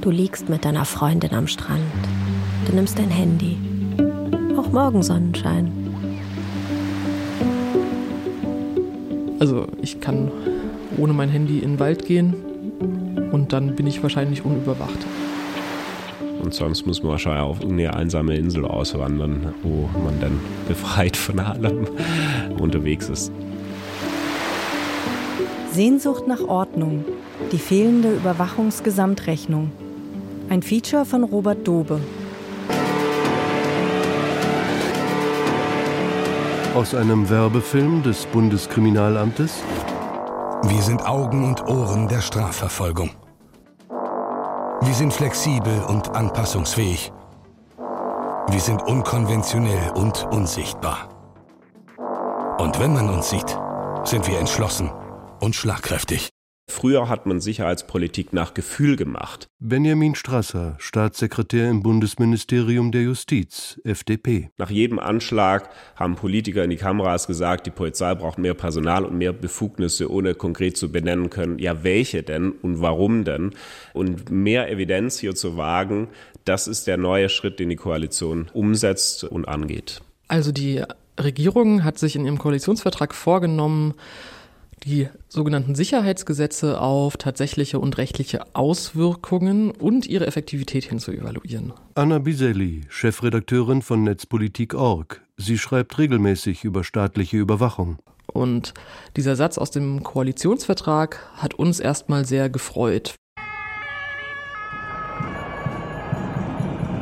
Du liegst mit deiner Freundin am Strand. Du nimmst dein Handy. Auch Morgensonnenschein. Also ich kann ohne mein Handy in den Wald gehen und dann bin ich wahrscheinlich unüberwacht. Und sonst muss man wahrscheinlich auf irgendeine einsame Insel auswandern, wo man dann befreit von allem unterwegs ist. Sehnsucht nach Ordnung. Die fehlende Überwachungsgesamtrechnung. Ein Feature von Robert Dobe. Aus einem Werbefilm des Bundeskriminalamtes. Wir sind Augen und Ohren der Strafverfolgung. Wir sind flexibel und anpassungsfähig. Wir sind unkonventionell und unsichtbar. Und wenn man uns sieht, sind wir entschlossen und schlagkräftig. Früher hat man Sicherheitspolitik nach Gefühl gemacht. Benjamin Strasser, Staatssekretär im Bundesministerium der Justiz, FDP. Nach jedem Anschlag haben Politiker in die Kameras gesagt, die Polizei braucht mehr Personal und mehr Befugnisse, ohne konkret zu benennen können, ja welche denn und warum denn. Und mehr Evidenz hier zu wagen, das ist der neue Schritt, den die Koalition umsetzt und angeht. Also die Regierung hat sich in ihrem Koalitionsvertrag vorgenommen, die sogenannten Sicherheitsgesetze auf tatsächliche und rechtliche Auswirkungen und ihre Effektivität hin zu evaluieren. Anna Biselli, Chefredakteurin von Netzpolitik.org. Sie schreibt regelmäßig über staatliche Überwachung. Und dieser Satz aus dem Koalitionsvertrag hat uns erstmal sehr gefreut.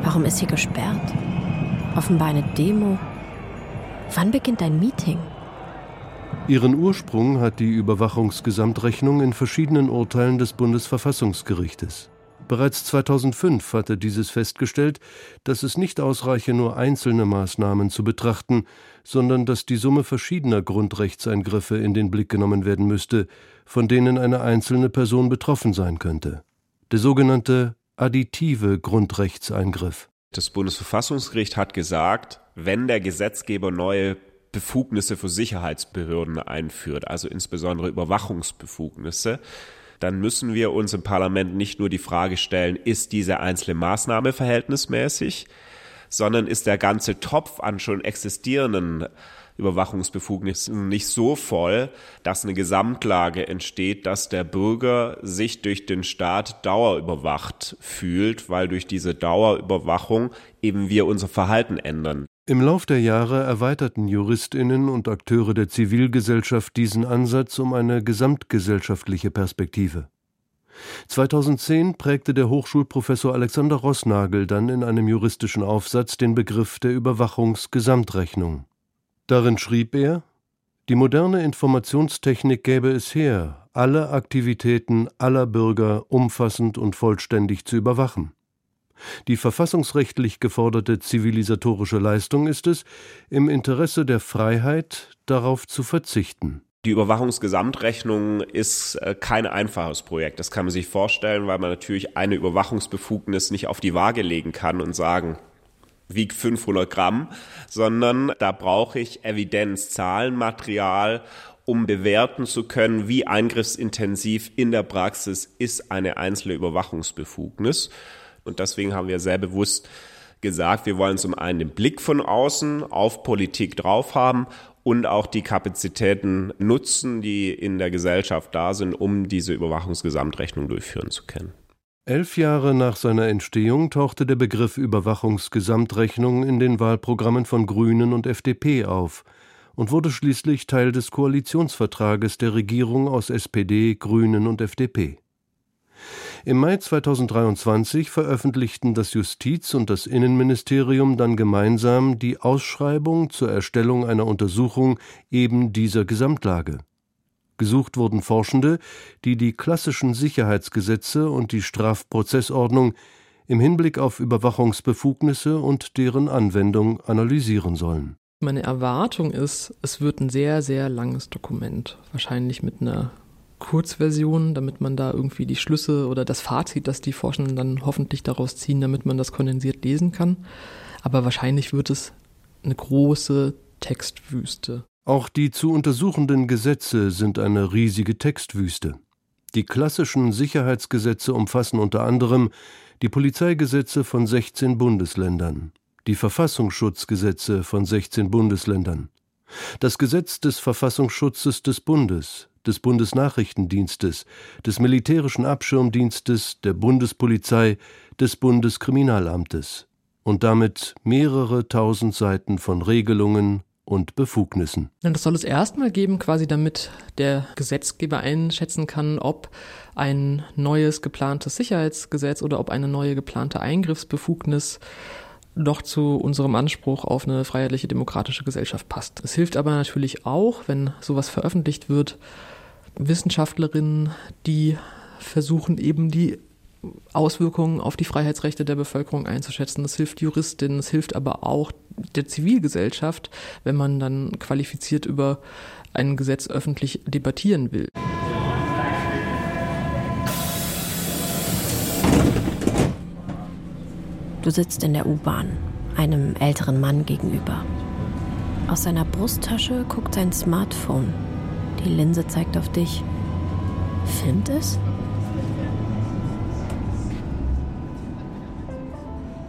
Warum ist hier gesperrt? Offenbar eine Demo. Wann beginnt dein Meeting? Ihren Ursprung hat die Überwachungsgesamtrechnung in verschiedenen Urteilen des Bundesverfassungsgerichtes. Bereits 2005 hatte dieses festgestellt, dass es nicht ausreiche, nur einzelne Maßnahmen zu betrachten, sondern dass die Summe verschiedener Grundrechtseingriffe in den Blick genommen werden müsste, von denen eine einzelne Person betroffen sein könnte. Der sogenannte additive Grundrechtseingriff. Das Bundesverfassungsgericht hat gesagt, wenn der Gesetzgeber neue Befugnisse für Sicherheitsbehörden einführt, also insbesondere Überwachungsbefugnisse, dann müssen wir uns im Parlament nicht nur die Frage stellen, ist diese einzelne Maßnahme verhältnismäßig, sondern ist der ganze Topf an schon existierenden Überwachungsbefugnissen nicht so voll, dass eine Gesamtlage entsteht, dass der Bürger sich durch den Staat dauerüberwacht fühlt, weil durch diese Dauerüberwachung eben wir unser Verhalten ändern. Im Lauf der Jahre erweiterten Juristinnen und Akteure der Zivilgesellschaft diesen Ansatz um eine gesamtgesellschaftliche Perspektive. 2010 prägte der Hochschulprofessor Alexander Rossnagel dann in einem juristischen Aufsatz den Begriff der Überwachungsgesamtrechnung. Darin schrieb er, die moderne Informationstechnik gäbe es her, alle Aktivitäten aller Bürger umfassend und vollständig zu überwachen. Die verfassungsrechtlich geforderte zivilisatorische Leistung ist es, im Interesse der Freiheit darauf zu verzichten. Die Überwachungsgesamtrechnung ist äh, kein einfaches Projekt. Das kann man sich vorstellen, weil man natürlich eine Überwachungsbefugnis nicht auf die Waage legen kann und sagen, wiegt 500 Gramm, sondern da brauche ich Evidenz, Zahlenmaterial, um bewerten zu können, wie eingriffsintensiv in der Praxis ist eine einzelne Überwachungsbefugnis. Und deswegen haben wir sehr bewusst gesagt, wir wollen zum einen den Blick von außen auf Politik drauf haben und auch die Kapazitäten nutzen, die in der Gesellschaft da sind, um diese Überwachungsgesamtrechnung durchführen zu können. Elf Jahre nach seiner Entstehung tauchte der Begriff Überwachungsgesamtrechnung in den Wahlprogrammen von Grünen und FDP auf und wurde schließlich Teil des Koalitionsvertrages der Regierung aus SPD, Grünen und FDP. Im Mai 2023 veröffentlichten das Justiz- und das Innenministerium dann gemeinsam die Ausschreibung zur Erstellung einer Untersuchung eben dieser Gesamtlage. Gesucht wurden Forschende, die die klassischen Sicherheitsgesetze und die Strafprozessordnung im Hinblick auf Überwachungsbefugnisse und deren Anwendung analysieren sollen. Meine Erwartung ist, es wird ein sehr, sehr langes Dokument, wahrscheinlich mit einer Kurzversion, damit man da irgendwie die Schlüsse oder das Fazit, das die Forschenden dann hoffentlich daraus ziehen, damit man das kondensiert lesen kann. Aber wahrscheinlich wird es eine große Textwüste. Auch die zu untersuchenden Gesetze sind eine riesige Textwüste. Die klassischen Sicherheitsgesetze umfassen unter anderem die Polizeigesetze von 16 Bundesländern, die Verfassungsschutzgesetze von 16 Bundesländern, das Gesetz des Verfassungsschutzes des Bundes, des Bundesnachrichtendienstes, des Militärischen Abschirmdienstes, der Bundespolizei, des Bundeskriminalamtes und damit mehrere tausend Seiten von Regelungen, und Befugnissen. Das soll es erstmal geben, quasi damit der Gesetzgeber einschätzen kann, ob ein neues geplantes Sicherheitsgesetz oder ob eine neue geplante Eingriffsbefugnis doch zu unserem Anspruch auf eine freiheitliche demokratische Gesellschaft passt. Es hilft aber natürlich auch, wenn sowas veröffentlicht wird, Wissenschaftlerinnen, die versuchen eben die Auswirkungen auf die Freiheitsrechte der Bevölkerung einzuschätzen. Das hilft Juristinnen, es hilft aber auch der Zivilgesellschaft, wenn man dann qualifiziert über ein Gesetz öffentlich debattieren will. Du sitzt in der U-Bahn, einem älteren Mann gegenüber. Aus seiner Brusttasche guckt sein Smartphone. Die Linse zeigt auf dich. Filmt es?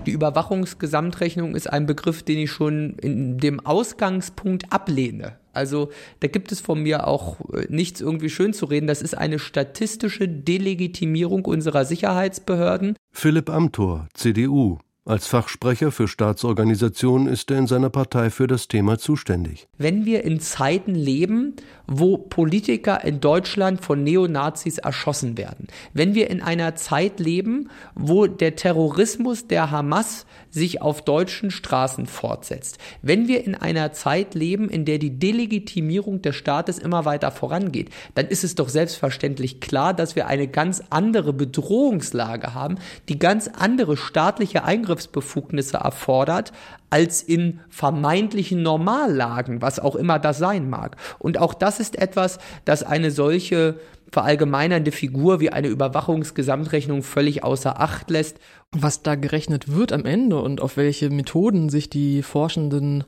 Die Überwachungsgesamtrechnung ist ein Begriff, den ich schon in dem Ausgangspunkt ablehne. Also da gibt es von mir auch äh, nichts irgendwie schön zu reden. Das ist eine statistische Delegitimierung unserer Sicherheitsbehörden. Philipp Amthor, CDU. Als Fachsprecher für Staatsorganisationen ist er in seiner Partei für das Thema zuständig. Wenn wir in Zeiten leben, wo Politiker in Deutschland von Neonazis erschossen werden, wenn wir in einer Zeit leben, wo der Terrorismus der Hamas sich auf deutschen Straßen fortsetzt, wenn wir in einer Zeit leben, in der die Delegitimierung des Staates immer weiter vorangeht, dann ist es doch selbstverständlich klar, dass wir eine ganz andere Bedrohungslage haben, die ganz andere staatliche Eingriffe Zugriffsbefugnisse erfordert, als in vermeintlichen Normallagen, was auch immer das sein mag. Und auch das ist etwas, das eine solche verallgemeinernde Figur wie eine Überwachungsgesamtrechnung völlig außer Acht lässt. Was da gerechnet wird am Ende und auf welche Methoden sich die Forschenden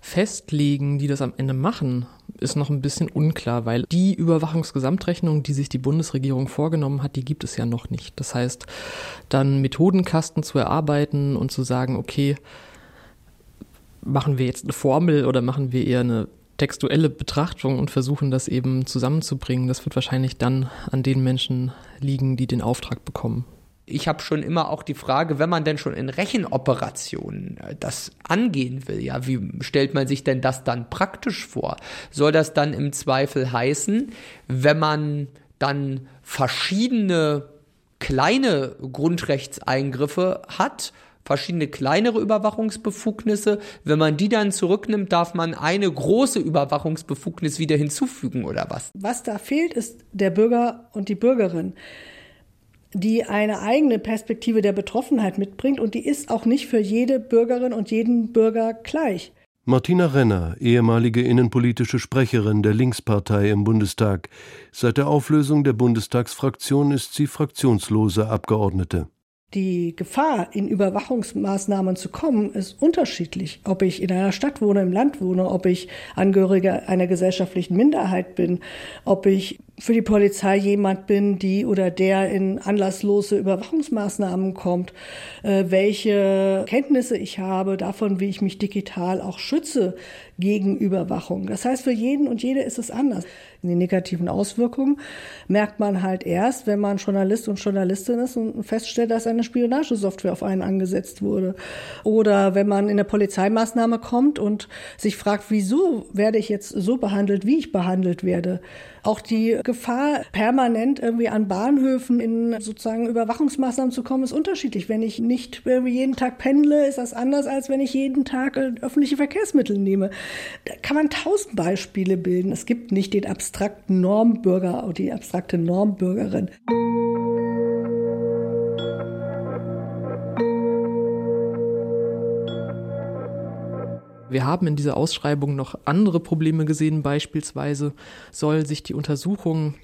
festlegen, die das am Ende machen, ist noch ein bisschen unklar, weil die Überwachungsgesamtrechnung, die sich die Bundesregierung vorgenommen hat, die gibt es ja noch nicht. Das heißt, dann Methodenkasten zu erarbeiten und zu sagen, okay, machen wir jetzt eine Formel oder machen wir eher eine textuelle Betrachtung und versuchen das eben zusammenzubringen, das wird wahrscheinlich dann an den Menschen liegen, die den Auftrag bekommen ich habe schon immer auch die Frage, wenn man denn schon in Rechenoperationen äh, das angehen will, ja, wie stellt man sich denn das dann praktisch vor? Soll das dann im Zweifel heißen, wenn man dann verschiedene kleine Grundrechtseingriffe hat, verschiedene kleinere Überwachungsbefugnisse. Wenn man die dann zurücknimmt, darf man eine große Überwachungsbefugnis wieder hinzufügen oder was? Was da fehlt, ist der Bürger und die Bürgerin die eine eigene Perspektive der Betroffenheit mitbringt und die ist auch nicht für jede Bürgerin und jeden Bürger gleich. Martina Renner, ehemalige innenpolitische Sprecherin der Linkspartei im Bundestag. Seit der Auflösung der Bundestagsfraktion ist sie fraktionslose Abgeordnete. Die Gefahr, in Überwachungsmaßnahmen zu kommen, ist unterschiedlich. Ob ich in einer Stadt wohne, im Land wohne, ob ich Angehöriger einer gesellschaftlichen Minderheit bin, ob ich für die Polizei jemand bin, die oder der in anlasslose Überwachungsmaßnahmen kommt, äh, welche Kenntnisse ich habe davon, wie ich mich digital auch schütze gegen Überwachung. Das heißt, für jeden und jede ist es anders. Die negativen Auswirkungen merkt man halt erst, wenn man Journalist und Journalistin ist und feststellt, dass eine Spionagesoftware auf einen angesetzt wurde. Oder wenn man in der Polizeimaßnahme kommt und sich fragt, wieso werde ich jetzt so behandelt, wie ich behandelt werde. Auch die Gefahr, permanent irgendwie an Bahnhöfen in sozusagen Überwachungsmaßnahmen zu kommen, ist unterschiedlich. Wenn ich nicht jeden Tag pendle, ist das anders, als wenn ich jeden Tag äh, öffentliche Verkehrsmittel nehme. Da kann man tausend Beispiele bilden. Es gibt nicht den abstrakten Normbürger oder die abstrakte Normbürgerin. Wir haben in dieser Ausschreibung noch andere Probleme gesehen. Beispielsweise soll sich die Untersuchung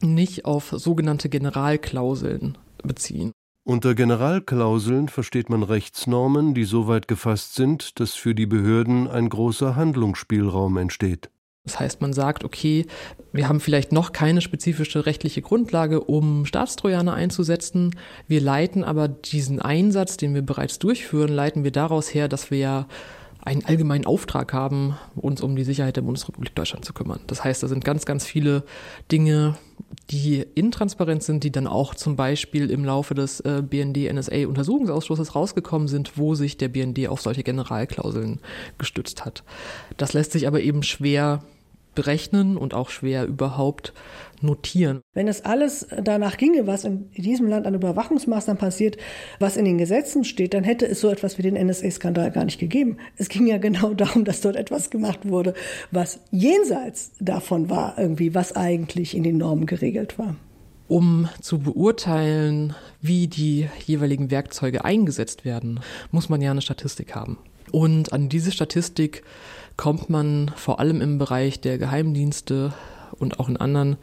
nicht auf sogenannte Generalklauseln beziehen. Unter Generalklauseln versteht man Rechtsnormen, die so weit gefasst sind, dass für die Behörden ein großer Handlungsspielraum entsteht. Das heißt, man sagt, okay, wir haben vielleicht noch keine spezifische rechtliche Grundlage, um Staatstrojaner einzusetzen. Wir leiten aber diesen Einsatz, den wir bereits durchführen, leiten wir daraus her, dass wir ja einen allgemeinen Auftrag haben, uns um die Sicherheit der Bundesrepublik Deutschland zu kümmern. Das heißt, da sind ganz, ganz viele Dinge, die intransparent sind, die dann auch zum Beispiel im Laufe des äh, BND-NSA-Untersuchungsausschusses rausgekommen sind, wo sich der BND auf solche Generalklauseln gestützt hat. Das lässt sich aber eben schwer berechnen und auch schwer überhaupt notieren. Wenn es alles danach ginge, was in diesem Land an Überwachungsmaßnahmen passiert, was in den Gesetzen steht, dann hätte es so etwas wie den NSA-Skandal gar nicht gegeben. Es ging ja genau darum, dass dort etwas gemacht wurde, was jenseits davon war, irgendwie, was eigentlich in den Normen geregelt war. Um zu beurteilen, wie die jeweiligen Werkzeuge eingesetzt werden, muss man ja eine Statistik haben. Und an diese Statistik kommt man vor allem im Bereich der Geheimdienste und auch in anderen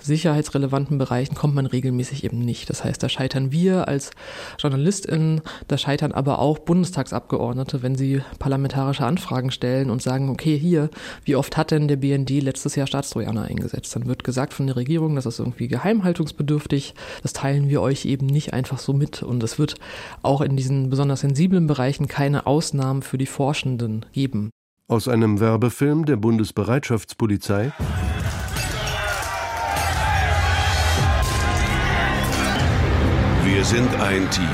sicherheitsrelevanten Bereichen kommt man regelmäßig eben nicht. Das heißt, da scheitern wir als JournalistInnen, da scheitern aber auch Bundestagsabgeordnete, wenn sie parlamentarische Anfragen stellen und sagen, okay, hier, wie oft hat denn der BND letztes Jahr Staatstrojaner eingesetzt? Dann wird gesagt von der Regierung, das ist irgendwie geheimhaltungsbedürftig. Das teilen wir euch eben nicht einfach so mit. Und es wird auch in diesen besonders sensiblen Bereichen keine Ausnahmen für die Forschenden geben. Aus einem Werbefilm der Bundesbereitschaftspolizei. Wir sind ein Team.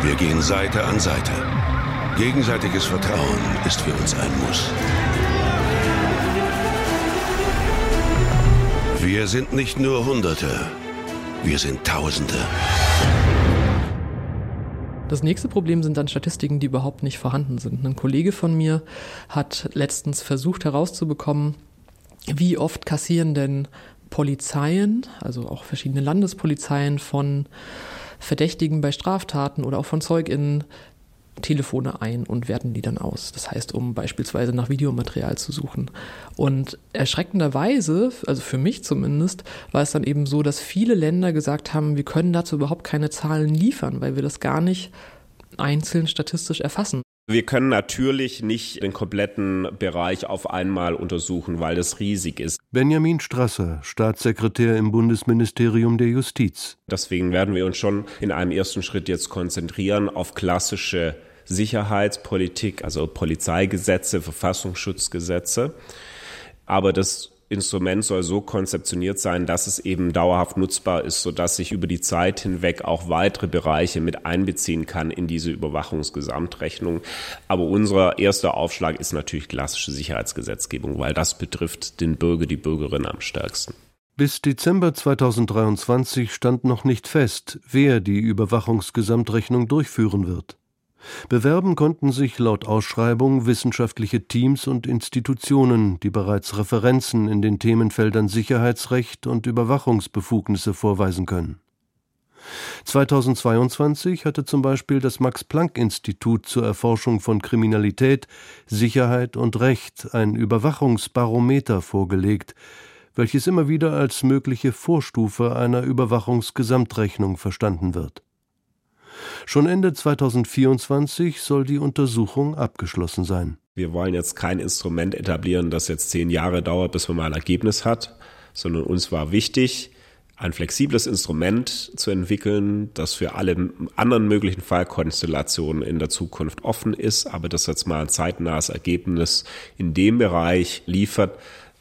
Wir gehen Seite an Seite. Gegenseitiges Vertrauen ist für uns ein Muss. Wir sind nicht nur Hunderte, wir sind Tausende. Das nächste Problem sind dann Statistiken, die überhaupt nicht vorhanden sind. Ein Kollege von mir hat letztens versucht herauszubekommen, wie oft kassieren denn Polizeien, also auch verschiedene Landespolizeien von Verdächtigen bei Straftaten oder auch von ZeugInnen Telefone ein und werten die dann aus. Das heißt, um beispielsweise nach Videomaterial zu suchen. Und erschreckenderweise, also für mich zumindest, war es dann eben so, dass viele Länder gesagt haben, wir können dazu überhaupt keine Zahlen liefern, weil wir das gar nicht einzeln statistisch erfassen. Wir können natürlich nicht den kompletten Bereich auf einmal untersuchen, weil das riesig ist. Benjamin Strasser, Staatssekretär im Bundesministerium der Justiz. Deswegen werden wir uns schon in einem ersten Schritt jetzt konzentrieren auf klassische Sicherheitspolitik, also Polizeigesetze, Verfassungsschutzgesetze. Aber das Instrument soll so konzeptioniert sein, dass es eben dauerhaft nutzbar ist, sodass sich über die Zeit hinweg auch weitere Bereiche mit einbeziehen kann in diese Überwachungsgesamtrechnung. Aber unser erster Aufschlag ist natürlich klassische Sicherheitsgesetzgebung, weil das betrifft den Bürger, die Bürgerin am stärksten. Bis Dezember 2023 stand noch nicht fest, wer die Überwachungsgesamtrechnung durchführen wird. Bewerben konnten sich laut Ausschreibung wissenschaftliche Teams und Institutionen, die bereits Referenzen in den Themenfeldern Sicherheitsrecht und Überwachungsbefugnisse vorweisen können. 2022 hatte zum Beispiel das Max-Planck-Institut zur Erforschung von Kriminalität, Sicherheit und Recht ein Überwachungsbarometer vorgelegt, welches immer wieder als mögliche Vorstufe einer Überwachungsgesamtrechnung verstanden wird. Schon Ende 2024 soll die Untersuchung abgeschlossen sein. Wir wollen jetzt kein Instrument etablieren, das jetzt zehn Jahre dauert, bis man mal ein Ergebnis hat, sondern uns war wichtig, ein flexibles Instrument zu entwickeln, das für alle anderen möglichen Fallkonstellationen in der Zukunft offen ist, aber das jetzt mal ein zeitnahes Ergebnis in dem Bereich liefert,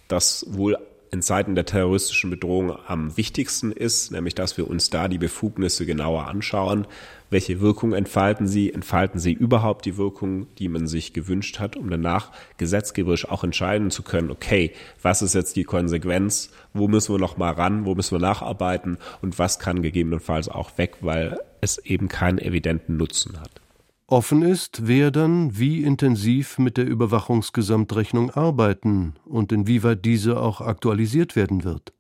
das wohl in Zeiten der terroristischen Bedrohung am wichtigsten ist, nämlich dass wir uns da die Befugnisse genauer anschauen. Welche Wirkung entfalten sie? Entfalten sie überhaupt die Wirkung, die man sich gewünscht hat, um danach gesetzgeberisch auch entscheiden zu können, okay, was ist jetzt die Konsequenz? Wo müssen wir noch mal ran? Wo müssen wir nacharbeiten? Und was kann gegebenenfalls auch weg, weil es eben keinen evidenten Nutzen hat? Offen ist, wer dann wie intensiv mit der Überwachungsgesamtrechnung arbeiten und inwieweit diese auch aktualisiert werden wird.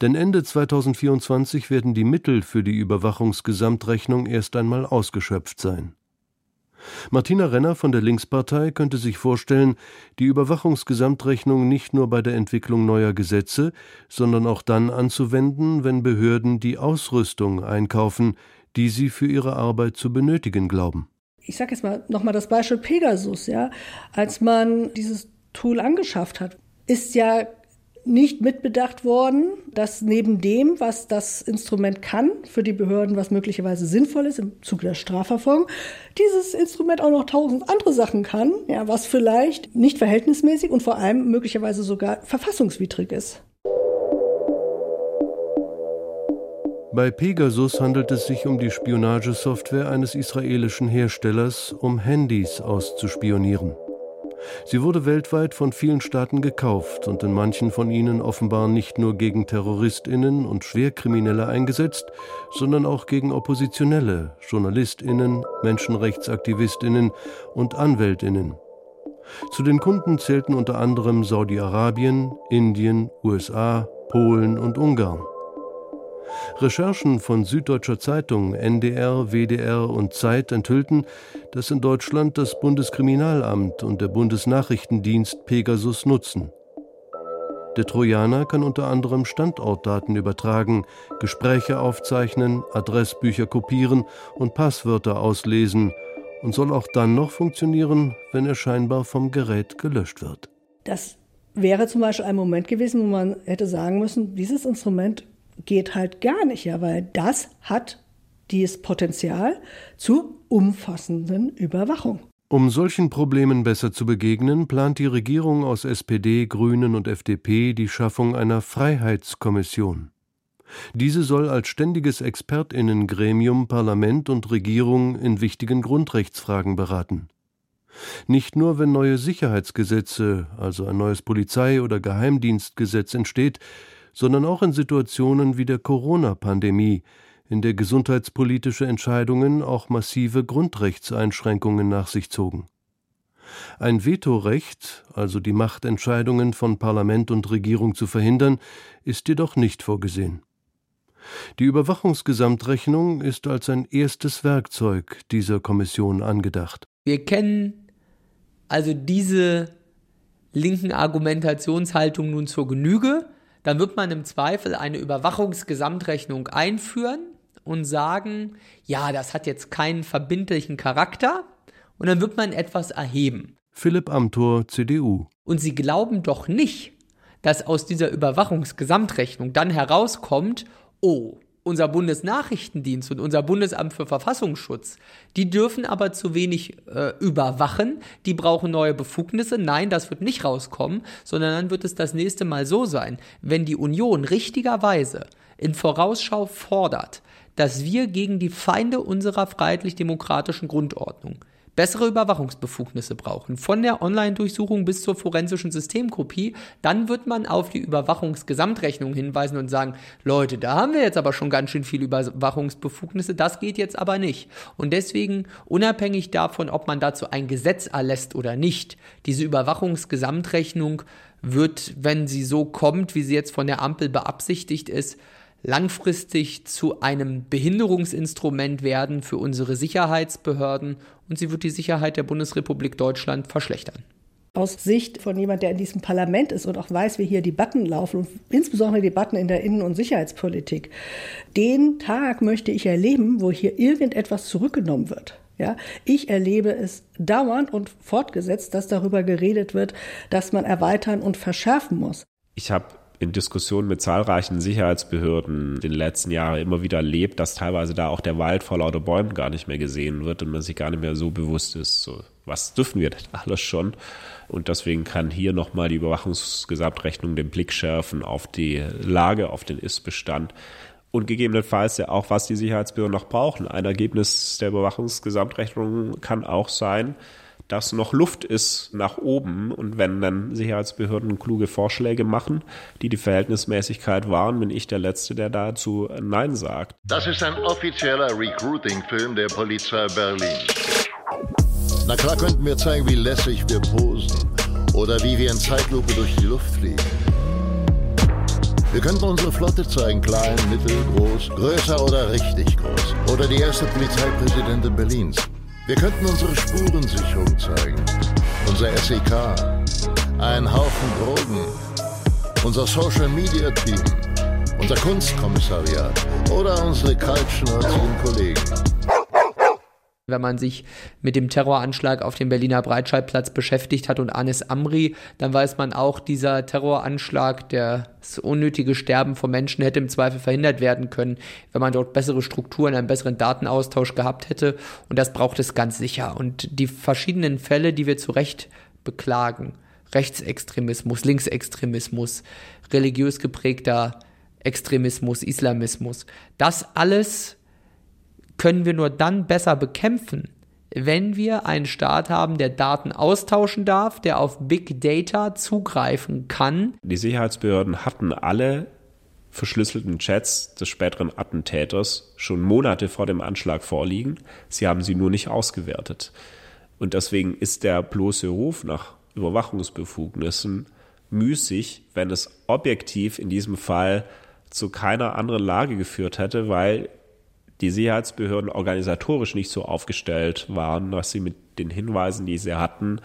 Denn Ende 2024 werden die Mittel für die Überwachungsgesamtrechnung erst einmal ausgeschöpft sein. Martina Renner von der Linkspartei könnte sich vorstellen, die Überwachungsgesamtrechnung nicht nur bei der Entwicklung neuer Gesetze, sondern auch dann anzuwenden, wenn Behörden die Ausrüstung einkaufen, die sie für ihre Arbeit zu benötigen glauben. Ich sage jetzt mal nochmal das Beispiel Pegasus, ja. Als man dieses Tool angeschafft hat, ist ja nicht mitbedacht worden, dass neben dem, was das Instrument kann, für die Behörden, was möglicherweise sinnvoll ist im Zuge der Strafverfolgung, dieses Instrument auch noch tausend andere Sachen kann, ja, was vielleicht nicht verhältnismäßig und vor allem möglicherweise sogar verfassungswidrig ist. Bei Pegasus handelt es sich um die Spionagesoftware eines israelischen Herstellers, um Handys auszuspionieren. Sie wurde weltweit von vielen Staaten gekauft und in manchen von ihnen offenbar nicht nur gegen Terroristinnen und Schwerkriminelle eingesetzt, sondern auch gegen Oppositionelle, Journalistinnen, Menschenrechtsaktivistinnen und Anwältinnen. Zu den Kunden zählten unter anderem Saudi-Arabien, Indien, USA, Polen und Ungarn. Recherchen von Süddeutscher Zeitung, NDR, WDR und Zeit enthüllten, dass in Deutschland das Bundeskriminalamt und der Bundesnachrichtendienst Pegasus nutzen. Der Trojaner kann unter anderem Standortdaten übertragen, Gespräche aufzeichnen, Adressbücher kopieren und Passwörter auslesen und soll auch dann noch funktionieren, wenn er scheinbar vom Gerät gelöscht wird. Das wäre zum Beispiel ein Moment gewesen, wo man hätte sagen müssen, dieses Instrument geht halt gar nicht, ja, weil das hat dieses Potenzial zur umfassenden Überwachung. Um solchen Problemen besser zu begegnen, plant die Regierung aus SPD, Grünen und FDP die Schaffung einer Freiheitskommission. Diese soll als ständiges Expertinnengremium Parlament und Regierung in wichtigen Grundrechtsfragen beraten. Nicht nur, wenn neue Sicherheitsgesetze, also ein neues Polizei- oder Geheimdienstgesetz entsteht, sondern auch in Situationen wie der Corona-Pandemie, in der gesundheitspolitische Entscheidungen auch massive Grundrechtseinschränkungen nach sich zogen. Ein Vetorecht, also die Macht, Entscheidungen von Parlament und Regierung zu verhindern, ist jedoch nicht vorgesehen. Die Überwachungsgesamtrechnung ist als ein erstes Werkzeug dieser Kommission angedacht. Wir kennen also diese linken Argumentationshaltung nun zur Genüge dann wird man im Zweifel eine Überwachungsgesamtrechnung einführen und sagen, ja, das hat jetzt keinen verbindlichen Charakter und dann wird man etwas erheben. Philipp Amthor, CDU. Und Sie glauben doch nicht, dass aus dieser Überwachungsgesamtrechnung dann herauskommt, oh, unser Bundesnachrichtendienst und unser Bundesamt für Verfassungsschutz, die dürfen aber zu wenig äh, überwachen, die brauchen neue Befugnisse. Nein, das wird nicht rauskommen, sondern dann wird es das nächste Mal so sein, wenn die Union richtigerweise in Vorausschau fordert, dass wir gegen die Feinde unserer freiheitlich-demokratischen Grundordnung bessere Überwachungsbefugnisse brauchen, von der Online-Durchsuchung bis zur forensischen Systemkopie, dann wird man auf die Überwachungsgesamtrechnung hinweisen und sagen, Leute, da haben wir jetzt aber schon ganz schön viele Überwachungsbefugnisse, das geht jetzt aber nicht. Und deswegen, unabhängig davon, ob man dazu ein Gesetz erlässt oder nicht, diese Überwachungsgesamtrechnung wird, wenn sie so kommt, wie sie jetzt von der Ampel beabsichtigt ist, langfristig zu einem Behinderungsinstrument werden für unsere Sicherheitsbehörden und sie wird die Sicherheit der Bundesrepublik Deutschland verschlechtern. Aus Sicht von jemand, der in diesem Parlament ist und auch weiß, wie hier Debatten laufen und insbesondere Debatten in der Innen- und Sicherheitspolitik, den Tag möchte ich erleben, wo hier irgendetwas zurückgenommen wird. Ja, ich erlebe es dauernd und fortgesetzt, dass darüber geredet wird, dass man erweitern und verschärfen muss. Ich habe in Diskussionen mit zahlreichen Sicherheitsbehörden in den letzten Jahren immer wieder erlebt, dass teilweise da auch der Wald vor lauter Bäumen gar nicht mehr gesehen wird und man sich gar nicht mehr so bewusst ist, so, was dürfen wir denn alles schon? Und deswegen kann hier nochmal die Überwachungsgesamtrechnung den Blick schärfen auf die Lage, auf den Ist-Bestand und gegebenenfalls ja auch, was die Sicherheitsbehörden noch brauchen. Ein Ergebnis der Überwachungsgesamtrechnung kann auch sein, dass noch Luft ist nach oben. Und wenn dann Sicherheitsbehörden kluge Vorschläge machen, die die Verhältnismäßigkeit wahren, bin ich der Letzte, der dazu Nein sagt. Das ist ein offizieller Recruiting-Film der Polizei Berlin. Na klar könnten wir zeigen, wie lässig wir posen oder wie wir in Zeitlupe durch die Luft fliegen. Wir könnten unsere Flotte zeigen, klein, mittel, groß, größer oder richtig groß. Oder die erste Polizeipräsidentin Berlins. Wir könnten unsere Spurensicherung zeigen, unser SEK, ein Haufen Drogen, unser Social Media Team, unser Kunstkommissariat. Oder unsere kaltschnäuzigen Kollegen. Wenn man sich mit dem Terroranschlag auf dem Berliner Breitscheidplatz beschäftigt hat und Anis Amri, dann weiß man auch, dieser Terroranschlag, das unnötige Sterben von Menschen hätte im Zweifel verhindert werden können, wenn man dort bessere Strukturen, einen besseren Datenaustausch gehabt hätte. Und das braucht es ganz sicher. Und die verschiedenen Fälle, die wir zu Recht beklagen, Rechtsextremismus, Linksextremismus, religiös geprägter Extremismus, Islamismus, das alles können wir nur dann besser bekämpfen, wenn wir einen Staat haben, der Daten austauschen darf, der auf Big Data zugreifen kann. Die Sicherheitsbehörden hatten alle verschlüsselten Chats des späteren Attentäters schon Monate vor dem Anschlag vorliegen. Sie haben sie nur nicht ausgewertet. Und deswegen ist der bloße Ruf nach Überwachungsbefugnissen müßig, wenn es objektiv in diesem Fall zu keiner anderen Lage geführt hätte, weil die Sicherheitsbehörden organisatorisch nicht so aufgestellt waren, dass sie mit den Hinweisen, die sie hatten,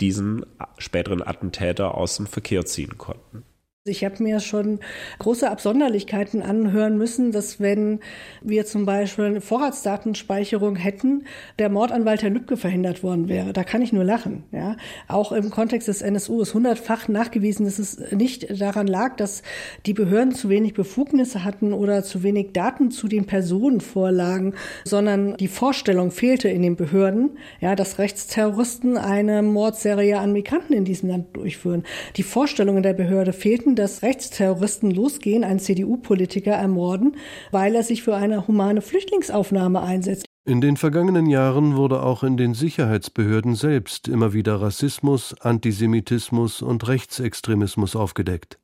diesen späteren Attentäter aus dem Verkehr ziehen konnten. Ich habe mir schon große Absonderlichkeiten anhören müssen, dass wenn wir zum Beispiel eine Vorratsdatenspeicherung hätten, der Mord an Walter Lübcke verhindert worden wäre. Da kann ich nur lachen. Ja? Auch im Kontext des NSU ist hundertfach nachgewiesen, dass es nicht daran lag, dass die Behörden zu wenig Befugnisse hatten oder zu wenig Daten zu den Personen vorlagen, sondern die Vorstellung fehlte in den Behörden, ja, dass Rechtsterroristen eine Mordserie an Migranten in diesem Land durchführen. Die Vorstellungen der Behörde fehlten dass Rechtsterroristen losgehen, einen CDU-Politiker ermorden, weil er sich für eine humane Flüchtlingsaufnahme einsetzt. In den vergangenen Jahren wurde auch in den Sicherheitsbehörden selbst immer wieder Rassismus, Antisemitismus und Rechtsextremismus aufgedeckt.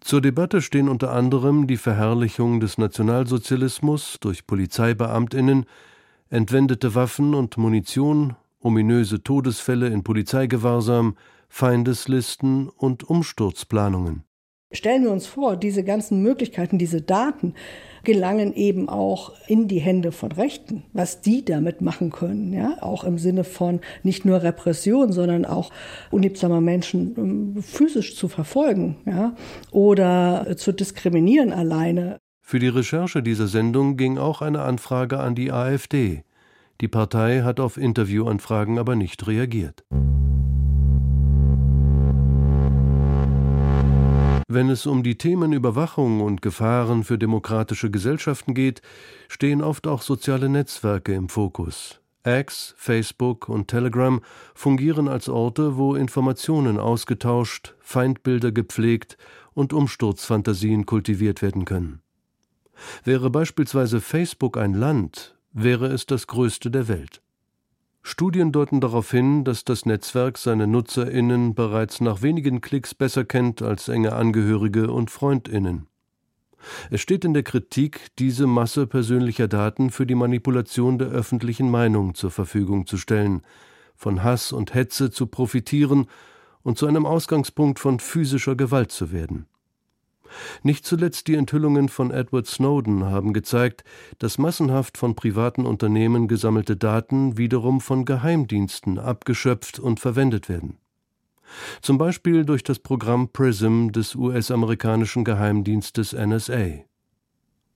Zur Debatte stehen unter anderem die Verherrlichung des Nationalsozialismus durch Polizeibeamtinnen, entwendete Waffen und Munition, ominöse Todesfälle in Polizeigewahrsam, Feindeslisten und Umsturzplanungen. Stellen wir uns vor, diese ganzen Möglichkeiten, diese Daten gelangen eben auch in die Hände von Rechten, was die damit machen können, ja, auch im Sinne von nicht nur Repression, sondern auch unliebsamer Menschen ähm, physisch zu verfolgen, ja, oder zu diskriminieren alleine. Für die Recherche dieser Sendung ging auch eine Anfrage an die AfD. Die Partei hat auf Interviewanfragen aber nicht reagiert. Wenn es um die Themen Überwachung und Gefahren für demokratische Gesellschaften geht, stehen oft auch soziale Netzwerke im Fokus. X, Facebook und Telegram fungieren als Orte, wo Informationen ausgetauscht, Feindbilder gepflegt und Umsturzfantasien kultiviert werden können. Wäre beispielsweise Facebook ein Land, wäre es das größte der Welt. Studien deuten darauf hin, dass das Netzwerk seine Nutzerinnen bereits nach wenigen Klicks besser kennt als enge Angehörige und Freundinnen. Es steht in der Kritik, diese Masse persönlicher Daten für die Manipulation der öffentlichen Meinung zur Verfügung zu stellen, von Hass und Hetze zu profitieren und zu einem Ausgangspunkt von physischer Gewalt zu werden. Nicht zuletzt die Enthüllungen von Edward Snowden haben gezeigt, dass massenhaft von privaten Unternehmen gesammelte Daten wiederum von Geheimdiensten abgeschöpft und verwendet werden. Zum Beispiel durch das Programm PRISM des US-amerikanischen Geheimdienstes NSA.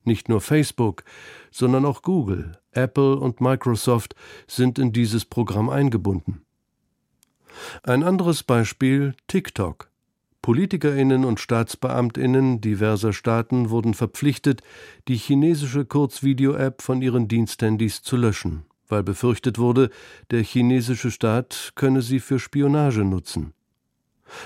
Nicht nur Facebook, sondern auch Google, Apple und Microsoft sind in dieses Programm eingebunden. Ein anderes Beispiel TikTok. Politikerinnen und Staatsbeamtinnen diverser Staaten wurden verpflichtet, die chinesische Kurzvideo-App von ihren Diensthandys zu löschen, weil befürchtet wurde, der chinesische Staat könne sie für Spionage nutzen.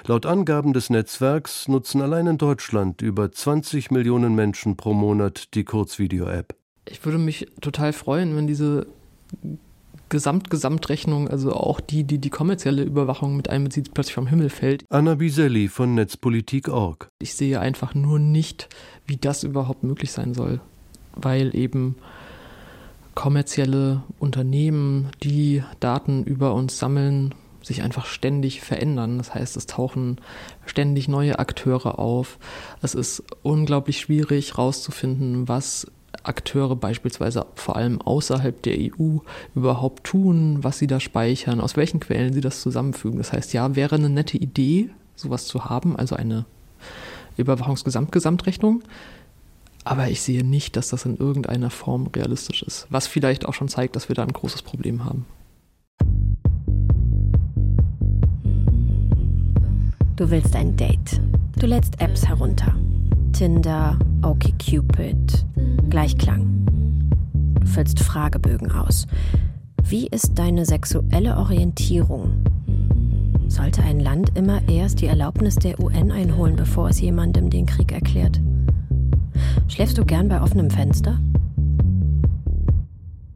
Laut Angaben des Netzwerks nutzen allein in Deutschland über 20 Millionen Menschen pro Monat die Kurzvideo-App. Ich würde mich total freuen, wenn diese Gesamt-Gesamtrechnung, also auch die, die die kommerzielle Überwachung mit einbezieht, plötzlich vom Himmel fällt. Anna Biselli von Netzpolitik.org. Ich sehe einfach nur nicht, wie das überhaupt möglich sein soll, weil eben kommerzielle Unternehmen, die Daten über uns sammeln, sich einfach ständig verändern. Das heißt, es tauchen ständig neue Akteure auf. Es ist unglaublich schwierig herauszufinden, was Akteure beispielsweise vor allem außerhalb der EU überhaupt tun, was sie da speichern, aus welchen Quellen sie das zusammenfügen. Das heißt, ja, wäre eine nette Idee, sowas zu haben, also eine Überwachungsgesamtgesamtrechnung. Aber ich sehe nicht, dass das in irgendeiner Form realistisch ist. Was vielleicht auch schon zeigt, dass wir da ein großes Problem haben. Du willst ein Date. Du lädst Apps herunter. Tinder, OkCupid, Gleichklang. Du füllst Fragebögen aus. Wie ist deine sexuelle Orientierung? Sollte ein Land immer erst die Erlaubnis der UN einholen, bevor es jemandem den Krieg erklärt? Schläfst du gern bei offenem Fenster?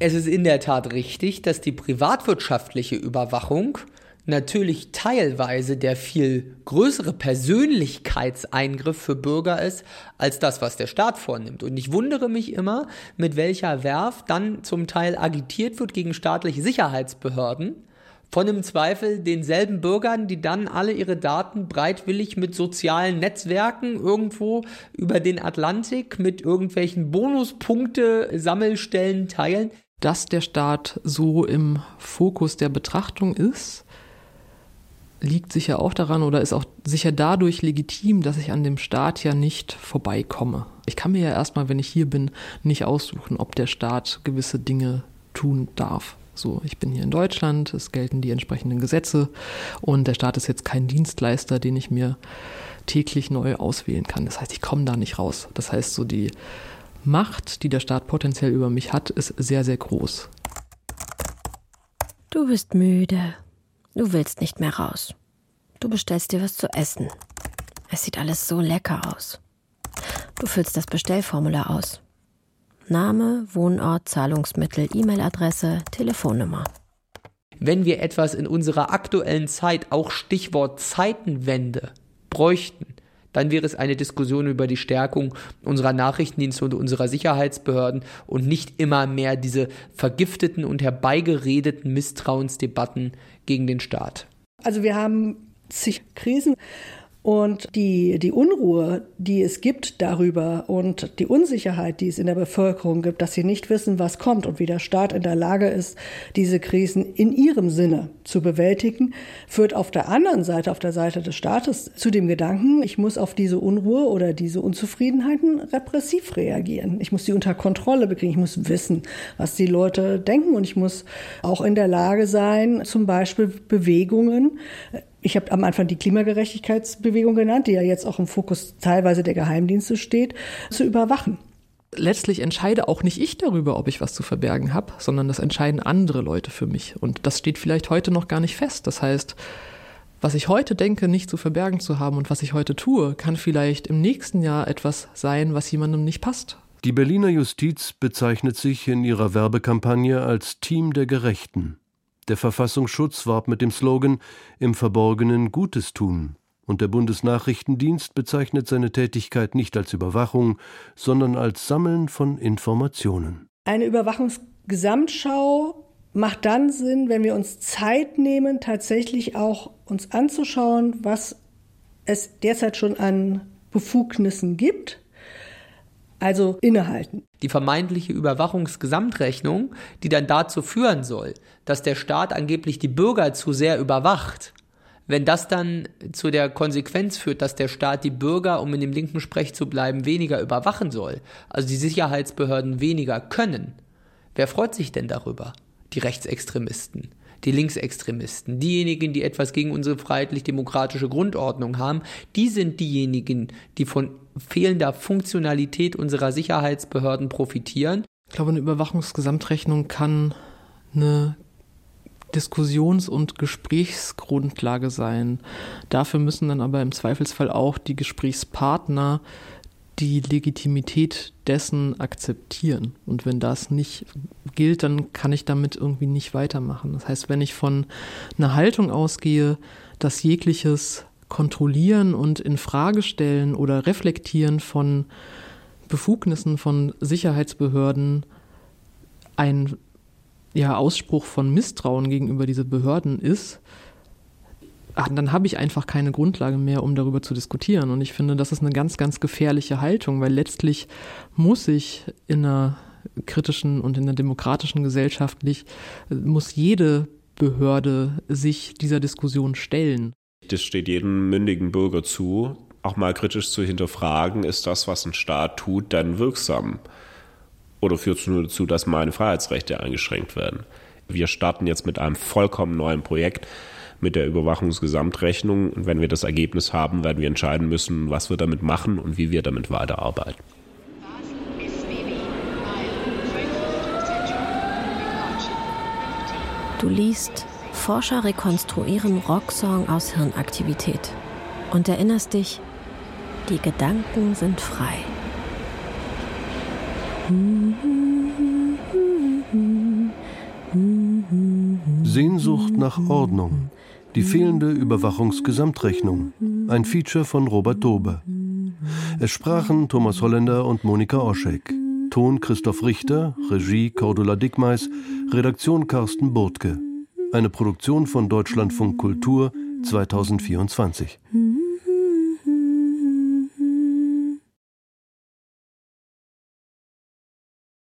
Es ist in der Tat richtig, dass die privatwirtschaftliche Überwachung natürlich teilweise der viel größere Persönlichkeitseingriff für Bürger ist, als das, was der Staat vornimmt. Und ich wundere mich immer, mit welcher Werf dann zum Teil agitiert wird gegen staatliche Sicherheitsbehörden, von im Zweifel denselben Bürgern, die dann alle ihre Daten breitwillig mit sozialen Netzwerken irgendwo über den Atlantik mit irgendwelchen Bonuspunkte-Sammelstellen teilen. Dass der Staat so im Fokus der Betrachtung ist, liegt sicher auch daran oder ist auch sicher dadurch legitim, dass ich an dem Staat ja nicht vorbeikomme. Ich kann mir ja erstmal, wenn ich hier bin, nicht aussuchen, ob der Staat gewisse Dinge tun darf. So, ich bin hier in Deutschland, es gelten die entsprechenden Gesetze und der Staat ist jetzt kein Dienstleister, den ich mir täglich neu auswählen kann. Das heißt, ich komme da nicht raus. Das heißt, so die Macht, die der Staat potenziell über mich hat, ist sehr, sehr groß. Du bist müde. Du willst nicht mehr raus. Du bestellst dir was zu essen. Es sieht alles so lecker aus. Du füllst das Bestellformular aus. Name, Wohnort, Zahlungsmittel, E-Mail-Adresse, Telefonnummer. Wenn wir etwas in unserer aktuellen Zeit, auch Stichwort Zeitenwende, bräuchten, dann wäre es eine Diskussion über die Stärkung unserer Nachrichtendienste und unserer Sicherheitsbehörden und nicht immer mehr diese vergifteten und herbeigeredeten Misstrauensdebatten gegen den Staat. Also wir haben zig Krisen und die, die Unruhe, die es gibt darüber und die Unsicherheit, die es in der Bevölkerung gibt, dass sie nicht wissen, was kommt und wie der Staat in der Lage ist, diese Krisen in ihrem Sinne zu bewältigen, führt auf der anderen Seite, auf der Seite des Staates zu dem Gedanken, ich muss auf diese Unruhe oder diese Unzufriedenheiten repressiv reagieren. Ich muss sie unter Kontrolle bekriegen. Ich muss wissen, was die Leute denken und ich muss auch in der Lage sein, zum Beispiel Bewegungen ich habe am Anfang die Klimagerechtigkeitsbewegung genannt, die ja jetzt auch im Fokus teilweise der Geheimdienste steht, zu überwachen. Letztlich entscheide auch nicht ich darüber, ob ich was zu verbergen habe, sondern das entscheiden andere Leute für mich. Und das steht vielleicht heute noch gar nicht fest. Das heißt, was ich heute denke, nicht zu verbergen zu haben und was ich heute tue, kann vielleicht im nächsten Jahr etwas sein, was jemandem nicht passt. Die Berliner Justiz bezeichnet sich in ihrer Werbekampagne als Team der Gerechten. Der Verfassungsschutz warb mit dem Slogan Im Verborgenen Gutes tun, und der Bundesnachrichtendienst bezeichnet seine Tätigkeit nicht als Überwachung, sondern als Sammeln von Informationen. Eine Überwachungsgesamtschau macht dann Sinn, wenn wir uns Zeit nehmen, tatsächlich auch uns anzuschauen, was es derzeit schon an Befugnissen gibt also innehalten. Die vermeintliche Überwachungsgesamtrechnung, die dann dazu führen soll, dass der Staat angeblich die Bürger zu sehr überwacht, wenn das dann zu der Konsequenz führt, dass der Staat die Bürger, um in dem linken Sprech zu bleiben, weniger überwachen soll, also die Sicherheitsbehörden weniger können, wer freut sich denn darüber? Die Rechtsextremisten die Linksextremisten, diejenigen, die etwas gegen unsere freiheitlich-demokratische Grundordnung haben, die sind diejenigen, die von fehlender Funktionalität unserer Sicherheitsbehörden profitieren. Ich glaube, eine Überwachungsgesamtrechnung kann eine Diskussions- und Gesprächsgrundlage sein. Dafür müssen dann aber im Zweifelsfall auch die Gesprächspartner die Legitimität dessen akzeptieren. Und wenn das nicht gilt, dann kann ich damit irgendwie nicht weitermachen. Das heißt, wenn ich von einer Haltung ausgehe, dass jegliches Kontrollieren und in Frage stellen oder Reflektieren von Befugnissen von Sicherheitsbehörden ein ja, Ausspruch von Misstrauen gegenüber diese Behörden ist, ach, dann habe ich einfach keine Grundlage mehr, um darüber zu diskutieren. Und ich finde, das ist eine ganz, ganz gefährliche Haltung, weil letztlich muss ich in einer kritischen und in einer demokratischen gesellschaftlich, muss jede Behörde sich dieser Diskussion stellen. Das steht jedem mündigen Bürger zu, auch mal kritisch zu hinterfragen, ist das, was ein Staat tut, dann wirksam? Oder führt es nur dazu, dass meine Freiheitsrechte eingeschränkt werden? Wir starten jetzt mit einem vollkommen neuen Projekt, mit der Überwachungsgesamtrechnung. Und wenn wir das Ergebnis haben, werden wir entscheiden müssen, was wir damit machen und wie wir damit weiterarbeiten. Du liest, Forscher rekonstruieren Rocksong aus Hirnaktivität und erinnerst dich, die Gedanken sind frei. Sehnsucht nach Ordnung. Die fehlende Überwachungsgesamtrechnung. Ein Feature von Robert Dobe. Es sprachen Thomas Holländer und Monika Oschek. Ton Christoph Richter, Regie Cordula Dickmeis, Redaktion Carsten Burtke. Eine Produktion von Deutschlandfunk Kultur 2024.